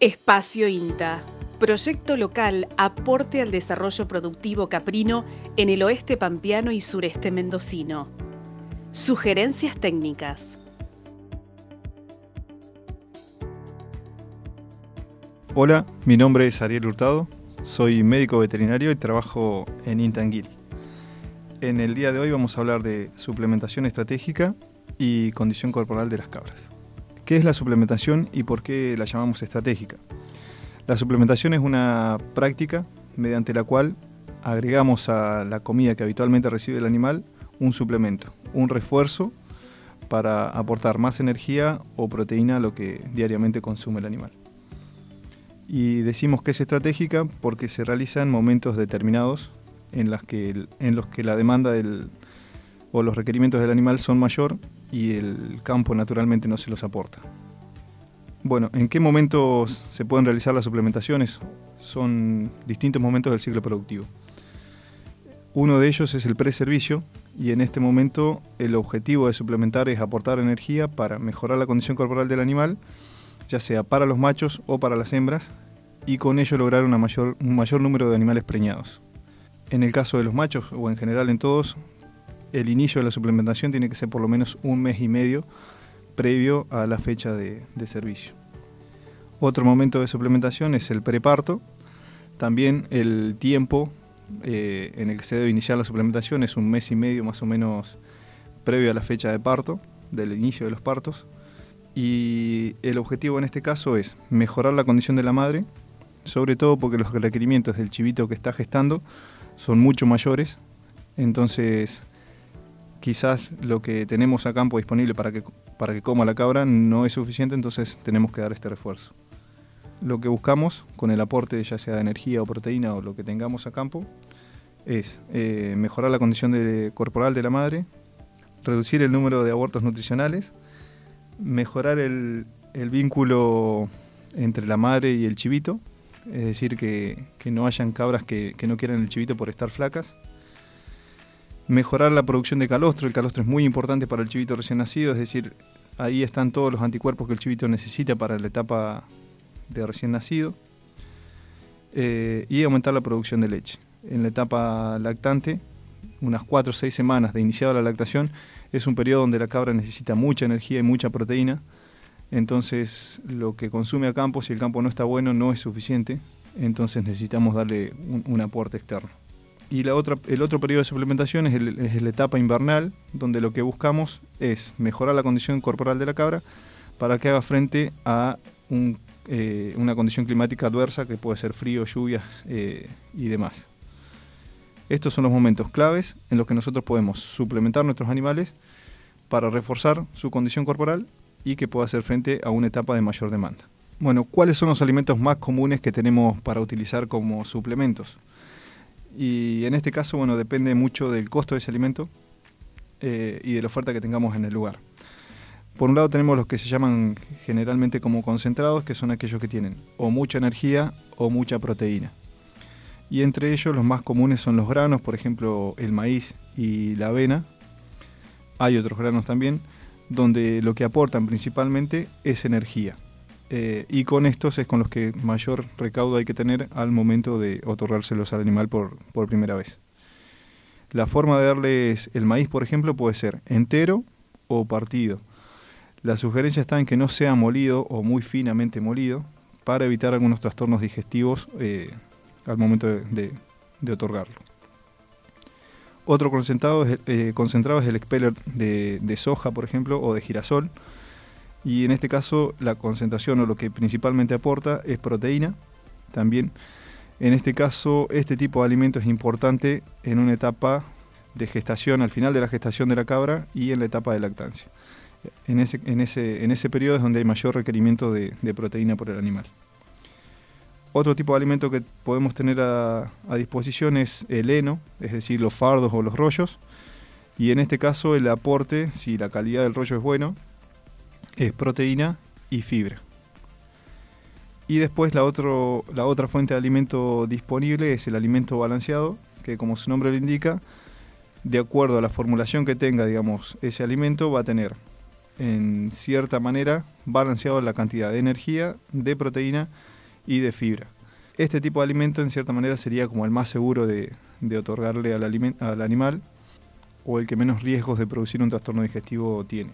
Espacio INTA. Proyecto local aporte al desarrollo productivo caprino en el oeste pampeano y sureste mendocino. Sugerencias técnicas. Hola, mi nombre es Ariel Hurtado, soy médico veterinario y trabajo en Intanguil. En el día de hoy vamos a hablar de suplementación estratégica y condición corporal de las cabras. ¿Qué es la suplementación y por qué la llamamos estratégica? La suplementación es una práctica mediante la cual agregamos a la comida que habitualmente recibe el animal un suplemento, un refuerzo para aportar más energía o proteína a lo que diariamente consume el animal. Y decimos que es estratégica porque se realiza en momentos determinados en, los que la demanda o los requerimientos del animal son mayor y el campo naturalmente no se los aporta. Bueno, ¿en qué momentos se pueden realizar las suplementaciones? Son distintos momentos del ciclo productivo. Uno de ellos es el preservicio y en este momento el objetivo de suplementar es aportar energía para mejorar la condición corporal del animal, ya sea para los machos o para las hembras, y con ello lograr una mayor, un mayor número de animales preñados. En el caso de los machos o en general en todos, el inicio de la suplementación tiene que ser por lo menos un mes y medio previo a la fecha de, servicio. Otro momento de suplementación es el preparto. También el tiempo eh, en el que se debe iniciar la suplementación es un mes y medio más o menos previo a la fecha de parto, del inicio de los partos. Y el objetivo en este caso es mejorar la condición de la madre, sobre todo porque los requerimientos del chivito que está gestando son mucho mayores. Entonces quizás lo que tenemos a campo disponible para que, para que coma la cabra no es suficiente, entonces tenemos que dar este refuerzo. Lo que buscamos con el aporte ya sea de energía o proteína o lo que tengamos a campo es eh, mejorar la condición corporal de la madre, reducir el número de abortos nutricionales, mejorar el, vínculo entre la madre y el chivito, es decir, que, no hayan cabras que, que no quieran el chivito por estar flacas, mejorar la producción de calostro. El calostro es muy importante para el chivito recién nacido, es decir, ahí están todos los anticuerpos que el chivito necesita para la etapa de recién nacido. Eh, y aumentar la producción de leche. En la etapa lactante, unas 4 o 6 semanas de iniciada la lactación, es un periodo donde la cabra necesita mucha energía y mucha proteína. Entonces, lo que consume a campo, si el campo no está bueno, no es suficiente. Entonces, necesitamos darle un aporte externo. Y la otra, el otro periodo de suplementación es, la etapa invernal, donde lo que buscamos es mejorar la condición corporal de la cabra para que haga frente a eh, una condición climática adversa que puede ser frío, lluvias eh, y demás. Estos son los momentos claves en los que nosotros podemos suplementar nuestros animales para reforzar su condición corporal y que pueda hacer frente a una etapa de mayor demanda. Bueno, ¿cuáles son los alimentos más comunes que tenemos para utilizar como suplementos? Y en este caso, bueno, depende mucho del costo de ese alimento eh, y de la oferta que tengamos en el lugar. Por un lado tenemos los que se llaman generalmente como concentrados, que son aquellos que tienen o mucha energía o mucha proteína. Y entre ellos los más comunes son los granos, por ejemplo el maíz y la avena. Hay otros granos también, donde lo que aportan principalmente es energía. Eh, y con estos es con los que mayor recaudo hay que tener al momento de otorgárselos al animal por, primera vez. La forma de darles el maíz, por ejemplo, puede ser entero o partido. La sugerencia está en que no sea molido o muy finamente molido para evitar algunos trastornos digestivos eh, al momento de, otorgarlo. Otro concentrado es, eh, concentrado es el expeller de, de soja, por ejemplo, o de girasol, y en este caso la concentración o lo que principalmente aporta es proteína. También en este caso este tipo de alimento es importante en una etapa de gestación, al final de la gestación de la cabra y en la etapa de lactancia. En ese, en ese, en ese periodo es donde hay mayor requerimiento de, proteína por el animal. Otro tipo de alimento que podemos tener a, a, disposición es el heno, es decir, los fardos o los rollos. Y en este caso el aporte, si la calidad del rollo es bueno, es proteína y fibra. Y después la, otro, la otra fuente de alimento disponible es el alimento balanceado, que como su nombre lo indica, de acuerdo a la formulación que tenga, digamos, ese alimento va a tener en cierta manera balanceado la cantidad de energía, de proteína y de fibra. Este tipo de alimento en cierta manera sería como el más seguro de, otorgarle al, al animal o el que menos riesgos de producir un trastorno digestivo tiene.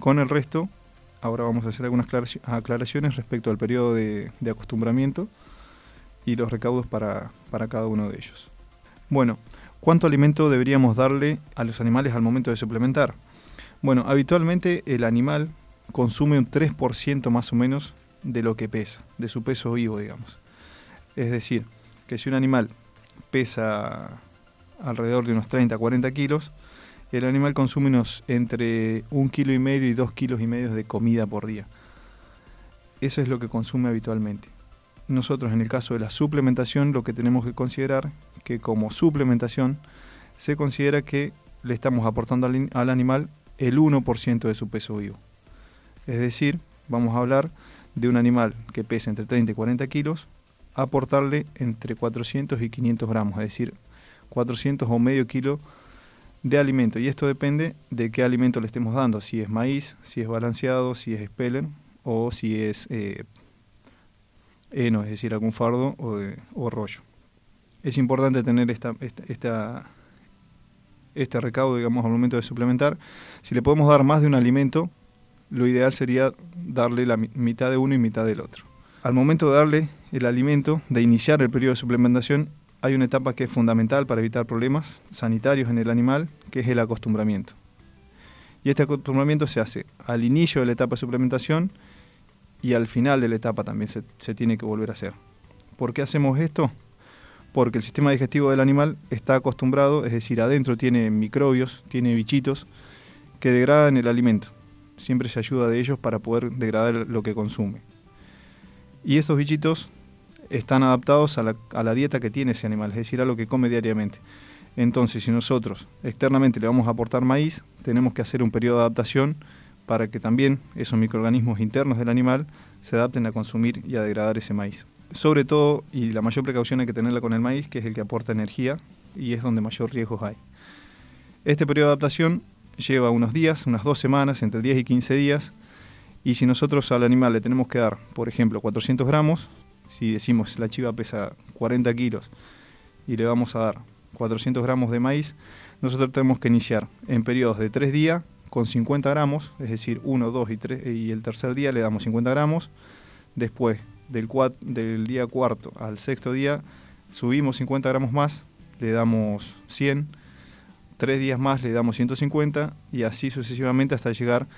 Con el resto, ahora vamos a hacer algunas aclaraciones respecto al periodo de, acostumbramiento y los recaudos para, para cada uno de ellos. Bueno, ¿cuánto alimento deberíamos darle a los animales al momento de suplementar? Bueno, habitualmente el animal consume un 3% más o menos de lo que pesa, de su peso vivo, digamos. Es decir, que si un animal pesa alrededor de unos 30 40 kilos, el animal consume entre un kilo y medio y dos kilos y medio de comida por día. Eso es lo que consume habitualmente. Nosotros en el caso de la suplementación lo que tenemos que considerar que como suplementación se considera que le estamos aportando al, animal el 1% de su peso vivo. Es decir, vamos a hablar de un animal que pesa entre 30 y 40 kilos, aportarle entre 400 y 500 gramos, es decir, 400 o medio kilo de alimento. Y esto depende de qué alimento le estemos dando, si es maíz, si es balanceado, si es speller o si es eh, heno, es decir, algún fardo o, o rollo. Es importante tener esta, esta este recaudo, digamos, al momento de suplementar. Si le podemos dar más de un alimento, lo ideal sería darle la mitad de uno y mitad del otro. Al momento de darle el alimento, de iniciar el periodo de suplementación, hay una etapa que es fundamental para evitar problemas sanitarios en el animal, que es el acostumbramiento. Y este acostumbramiento se hace al inicio de la etapa de suplementación y al final de la etapa también se, tiene que volver a hacer. ¿Por qué hacemos esto? porque el sistema digestivo del animal está acostumbrado, es decir, adentro tiene microbios, tiene bichitos que degradan el alimento. Siempre se ayuda de ellos para poder degradar lo que consume. Y estos bichitos están adaptados a la, dieta que tiene ese animal, es decir, a lo que come diariamente. Entonces, si nosotros externamente le vamos a aportar maíz, tenemos que hacer un periodo de adaptación para que también esos microorganismos internos del animal se adapten a consumir y a degradar ese maíz sobre todo, y la mayor precaución hay que tenerla con el maíz, que es el que aporta energía y es donde mayor riesgos hay. Este periodo de adaptación lleva unos días, unas dos semanas, entre 10 y 15 días, y si nosotros al animal le tenemos que dar, por ejemplo, 400 gramos, si decimos la chiva pesa 40 kilos y le vamos a dar 400 gramos de maíz, nosotros tenemos que iniciar en periodos de 3 días con 50 gramos, es decir, 1, 2 y 3, y el tercer día le damos 50 gramos, después del, del día cuarto al sexto día subimos 50 gramos más, le damos 100, tres días más le damos 150 y así sucesivamente hasta llegar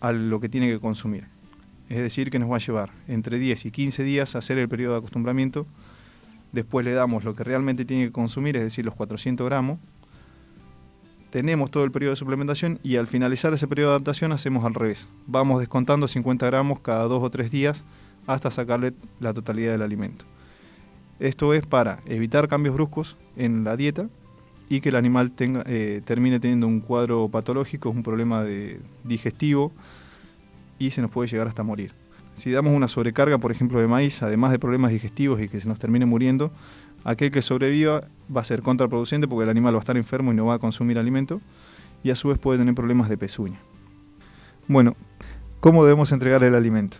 a lo que tiene que consumir. Es decir, que nos va a llevar entre 10 y 15 días a hacer el periodo de acostumbramiento, después le damos lo que realmente tiene que consumir, es decir, los 400 gramos, tenemos todo el periodo de suplementación y al finalizar ese periodo de adaptación hacemos al revés. Vamos descontando 50 gramos cada dos o tres días hasta sacarle la totalidad del alimento. Esto es para evitar cambios bruscos en la dieta y que el animal eh, termine teniendo un cuadro patológico, un problema de digestivo y se nos puede llegar hasta morir. Si damos una sobrecarga, por ejemplo, de maíz, además de problemas digestivos y que se nos termine muriendo, aquel que sobreviva va a ser contraproducente porque el animal va a estar enfermo y no va a consumir alimento y a su vez puede tener problemas de pezuña. Bueno, ¿cómo debemos entregar el alimento?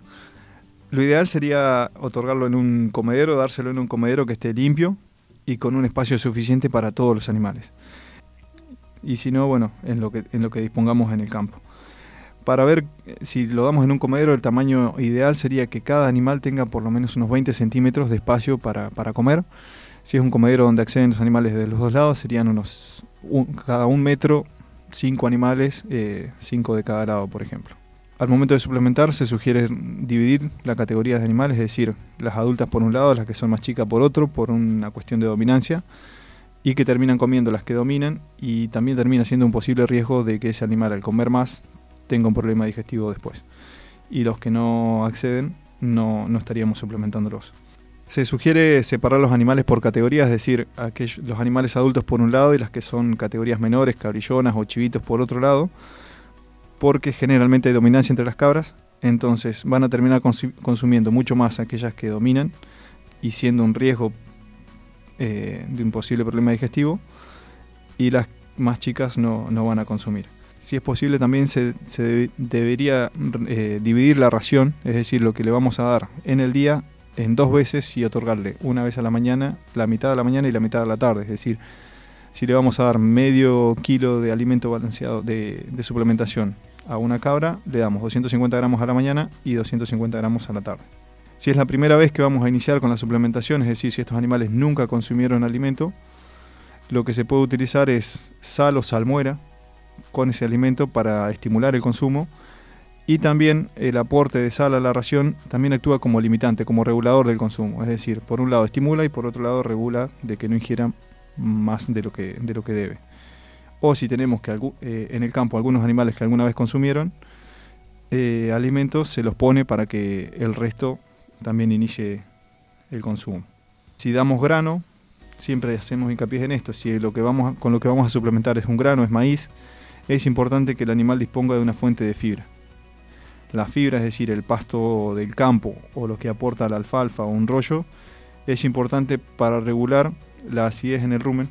Lo ideal sería otorgarlo en un comedero, dárselo en un comedero que esté limpio y con un espacio suficiente para todos los animales. Y si no, bueno, en lo que, en lo que dispongamos en el campo. Para ver eh, si lo damos en un comedero, el tamaño ideal sería que cada animal tenga por lo menos unos 20 centímetros de espacio para, comer. Si es un comedero donde acceden los animales de los dos lados, serían unos cada un metro, cinco animales, eh, cinco de cada lado, por ejemplo. Al momento de suplementar se sugiere dividir la categoría de animales, es decir, las adultas por un lado, las que son más chicas por otro, por una cuestión de dominancia, y que terminan comiendo las que dominan, y también termina siendo un posible riesgo de que ese animal al comer más tenga un problema digestivo después. Y los que no acceden no, no estaríamos suplementándolos. Se sugiere separar los animales por categorías, es decir, aquellos, los animales adultos por un lado y las que son categorías menores, cabrillonas o chivitos por otro lado, porque generalmente hay dominancia entre las cabras, entonces van a terminar consumiendo mucho más aquellas que dominan y siendo un riesgo eh, de un posible problema digestivo, y las más chicas no, van a consumir. Si es posible también se, debería eh, dividir la ración, es decir, lo que le vamos a dar en el día en dos veces y otorgarle una vez a la mañana, la mitad de la mañana y la mitad de la tarde. Es decir, si le vamos a dar medio kilo de alimento balanceado de, de suplementación a una cabra, le damos 250 gramos a la mañana y 250 gramos a la tarde. Si es la primera vez que vamos a iniciar con la suplementación, es decir, si estos animales nunca consumieron alimento, lo que se puede utilizar es sal o salmuera con ese alimento para estimular el consumo y también el aporte de sal a la ración también actúa como limitante, como regulador del consumo. Es decir, por un lado estimula y por otro lado regula de que no ingieran más de lo que, de lo que debe. O si tenemos que eh, en el campo algunos animales que alguna vez consumieron eh, alimentos, se los pone para que el resto también inicie el consumo. Si damos grano, siempre hacemos hincapié en esto, si lo que vamos con lo que vamos a suplementar es un grano, es maíz, es importante que el animal disponga de una fuente de fibra. La fibra, es decir, el pasto del campo o lo que aporta la alfalfa o un rollo, es importante para regular la acidez en el rumen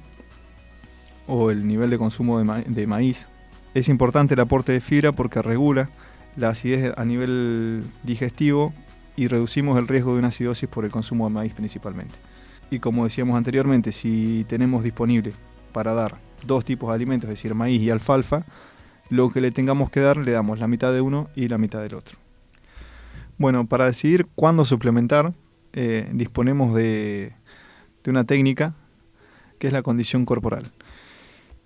o el nivel de consumo de, maíz. Es importante el aporte de fibra porque regula la acidez a nivel digestivo y reducimos el riesgo de una acidosis por el consumo de maíz principalmente. Y como decíamos anteriormente, si tenemos disponible para dar dos tipos de alimentos, es decir, maíz y alfalfa, lo que le tengamos que dar le damos la mitad de uno y la mitad del otro. Bueno, para decidir cuándo suplementar, eh, disponemos de, de una técnica que es la condición corporal.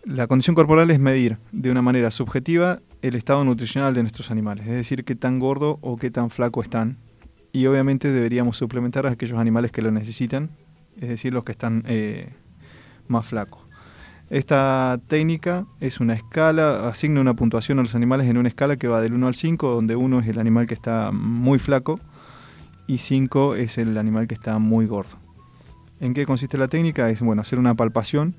La condición corporal es medir de una manera subjetiva el estado nutricional de nuestros animales, es decir, qué tan gordo o qué tan flaco están. Y obviamente deberíamos suplementar a aquellos animales que lo necesitan, es decir, los que están eh, más flacos. Esta técnica es una escala, asigna una puntuación a los animales en una escala que va del 1 al 5, donde 1 es el animal que está muy flaco y 5 es el animal que está muy gordo. ¿En qué consiste la técnica? Es bueno, hacer una palpación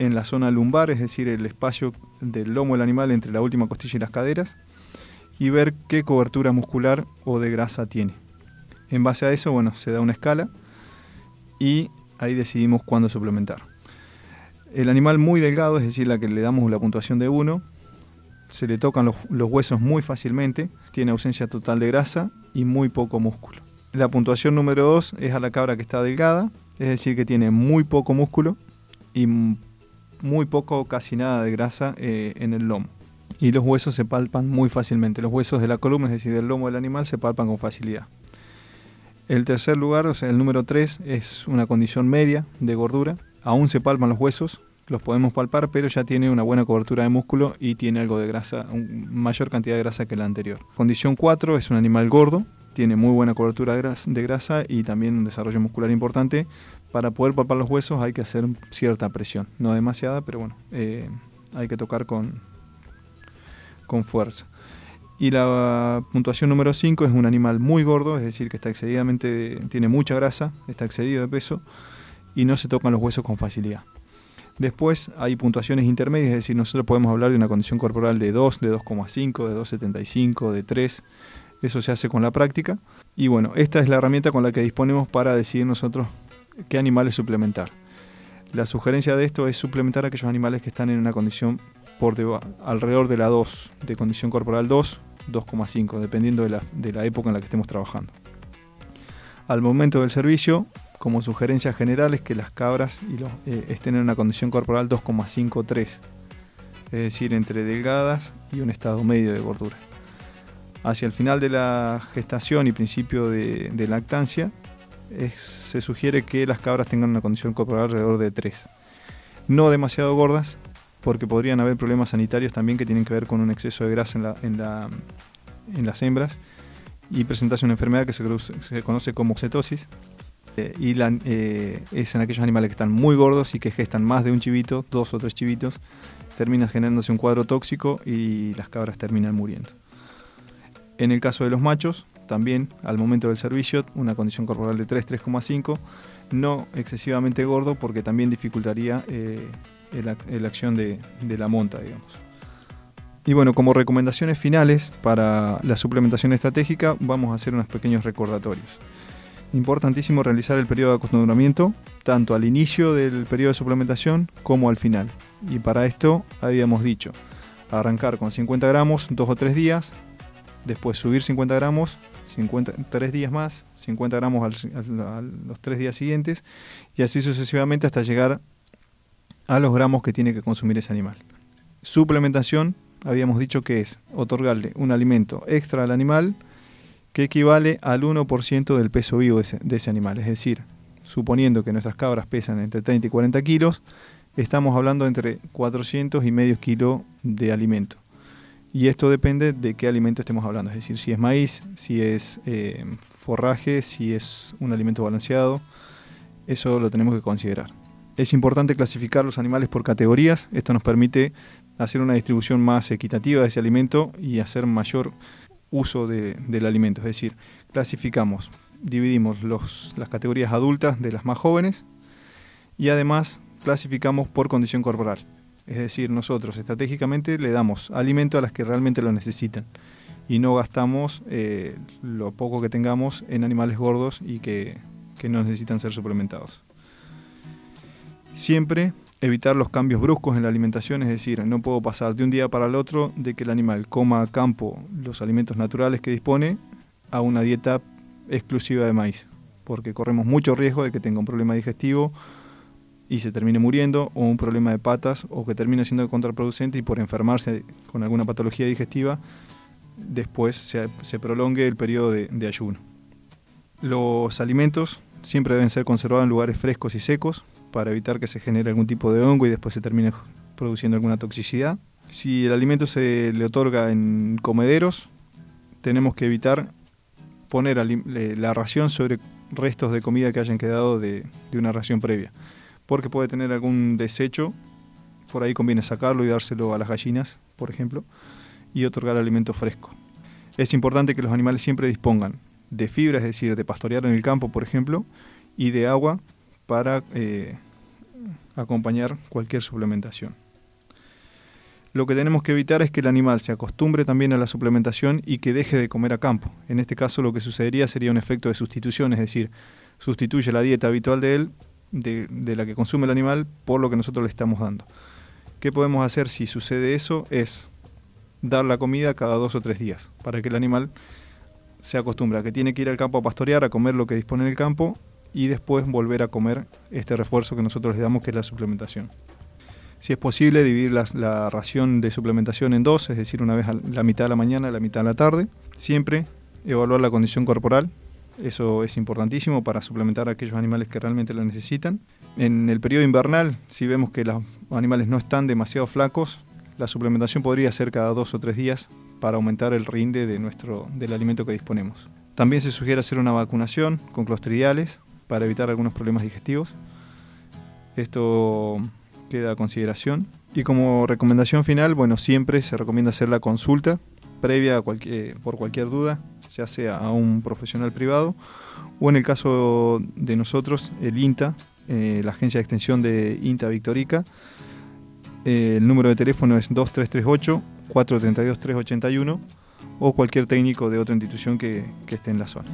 en la zona lumbar, es decir, el espacio del lomo del animal entre la última costilla y las caderas, y ver qué cobertura muscular o de grasa tiene. En base a eso, bueno, se da una escala y ahí decidimos cuándo suplementar. El animal muy delgado, es decir, la que le damos la puntuación de 1, se le tocan los, huesos muy fácilmente, tiene ausencia total de grasa y muy poco músculo. La puntuación número 2 es a la cabra que está delgada, es decir, que tiene muy poco músculo y muy poco, casi nada de grasa eh, en el lomo. Y los huesos se palpan muy fácilmente. Los huesos de la columna, es decir, del lomo del animal, se palpan con facilidad. El tercer lugar, o sea, el número 3, es una condición media de gordura. Aún se palpan los huesos, los podemos palpar, pero ya tiene una buena cobertura de músculo y tiene algo de grasa, mayor cantidad de grasa que la anterior. Condición 4 es un animal gordo, tiene muy buena cobertura de grasa y también un desarrollo muscular importante. Para poder palpar los huesos hay que hacer cierta presión, no demasiada, pero bueno, eh, hay que tocar con, con fuerza. Y la puntuación número 5 es un animal muy gordo, es decir, que está excedidamente, tiene mucha grasa, está excedido de peso y no se tocan los huesos con facilidad. Después hay puntuaciones intermedias, es decir, nosotros podemos hablar de una condición corporal de 2, de 2,5, de 2,75, de 3. Eso se hace con la práctica. Y bueno, esta es la herramienta con la que disponemos para decidir nosotros qué animales suplementar. La sugerencia de esto es suplementar a aquellos animales que están en una condición por alrededor de la 2, de condición corporal 2, 2,5, dependiendo de la, de la, época en la que estemos trabajando. Al momento del servicio, como sugerencia general es que las cabras y los, eh, estén en una condición corporal 2,53, es decir, entre delgadas y un estado medio de gordura. Hacia el final de la gestación y principio de, lactancia, se sugiere que las cabras tengan una condición corporal alrededor de 3. No demasiado gordas, porque podrían haber problemas sanitarios también que tienen que ver con un exceso de grasa en, las hembras y presentarse una enfermedad que se, conoce como cetosis. Eh, y eh, es en aquellos animales que están muy gordos y que gestan más de un chivito, dos o tres chivitos, termina generándose un cuadro tóxico y las cabras terminan muriendo. En el caso de los machos, también al momento del servicio, una condición corporal de 3, 3,5, no excesivamente gordo porque también dificultaría eh, la acción de, la monta, digamos. Y bueno, como recomendaciones finales para la suplementación estratégica, vamos a hacer unos pequeños recordatorios. Importantísimo realizar el periodo de acostumbramiento, tanto al inicio del periodo de suplementación como al final. Y para esto habíamos dicho, arrancar con 50 gramos dos o tres días, después subir 50 gramos, 50, tres días más, 50 gramos a los tres días siguientes, y así sucesivamente hasta llegar a los gramos que tiene que consumir ese animal. Suplementación, habíamos dicho que es otorgarle un alimento extra al animal que equivale al 1% del peso vivo de ese, animal. Es decir, suponiendo que nuestras cabras pesan entre 30 y 40 kilos, estamos hablando entre 400 y medio kilos de alimento. Y esto depende de qué alimento estemos hablando, es decir, si es maíz, si es eh, forraje, si es un alimento balanceado, eso lo tenemos que considerar. Es importante clasificar los animales por categorías, esto nos permite hacer una distribución más equitativa de ese alimento y hacer mayor uso del alimento. Es decir, clasificamos, dividimos las categorías adultas de las más jóvenes y además clasificamos por condición corporal. Es decir, nosotros estratégicamente le damos alimento a las que realmente lo necesitan y no gastamos eh, lo poco que tengamos en animales gordos y que, que no necesitan ser suplementados. Siempre evitar los cambios bruscos en la alimentación, es decir, no puedo pasar de un día para el otro de que el animal coma a campo los alimentos naturales que dispone a una dieta exclusiva de maíz, porque corremos mucho riesgo de que tenga un problema digestivo y se termine muriendo, o un problema de patas, o que termine siendo contraproducente y por enfermarse con alguna patología digestiva, después se, prolongue el periodo de, de ayuno. Los alimentos siempre deben ser conservados en lugares frescos y secos, para evitar que se genere algún tipo de hongo y después se termine produciendo alguna toxicidad. Si el alimento se le otorga en comederos, tenemos que evitar poner la ración sobre restos de comida que hayan quedado de, una ración previa, porque puede tener algún desecho, por ahí conviene sacarlo y dárselo a las gallinas, por ejemplo, y otorgar alimento fresco. Es importante que los animales siempre dispongan de fibra, es decir, de pastorear en el campo, por ejemplo, y de agua para eh, acompañar cualquier suplementación. Lo que tenemos que evitar es que el animal se acostumbre también a la suplementación y que deje de comer a campo. En este caso lo que sucedería sería un efecto de sustitución, es decir, sustituye la dieta habitual de él, de, la que consume el animal, por lo que nosotros le estamos dando. ¿Qué podemos hacer si sucede eso? Es dar la comida cada dos o tres días, para que el animal se acostumbre a que tiene que ir al campo a pastorear, a comer lo que dispone el campo y después volver a comer este refuerzo que nosotros le damos, que es la suplementación. Si es posible, dividir la, ración de suplementación en dos, es decir, una vez a la mitad de la mañana y la mitad de la tarde. Siempre evaluar la condición corporal, eso es importantísimo para suplementar a aquellos animales que realmente lo necesitan. En el periodo invernal, si vemos que los animales no están demasiado flacos, la suplementación podría ser cada dos o tres días para aumentar el rinde de nuestro, del alimento que disponemos. También se sugiere hacer una vacunación con clostridiales para evitar algunos problemas digestivos. Esto queda a consideración. Y como recomendación final, bueno, siempre se recomienda hacer la consulta previa por cualquier duda, ya sea a un profesional privado o en el caso de nosotros, el INTA, eh, la agencia de extensión de INTA Victorica. Eh, el número de teléfono es 2338-432-381 o cualquier técnico de otra institución que esté en la zona.